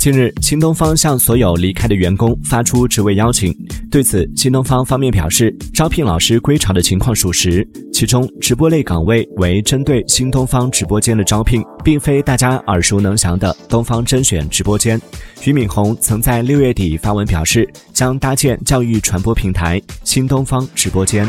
近日新东方向所有离开的员工发出职位邀请。对此新东方方面表示招聘老师归巢的情况属实其中直播类岗位为针对新东方直播间的招聘并非大家耳熟能详的东方甄选直播间。俞敏洪曾在六月底发文表示将搭建教育传播平台新东方直播间。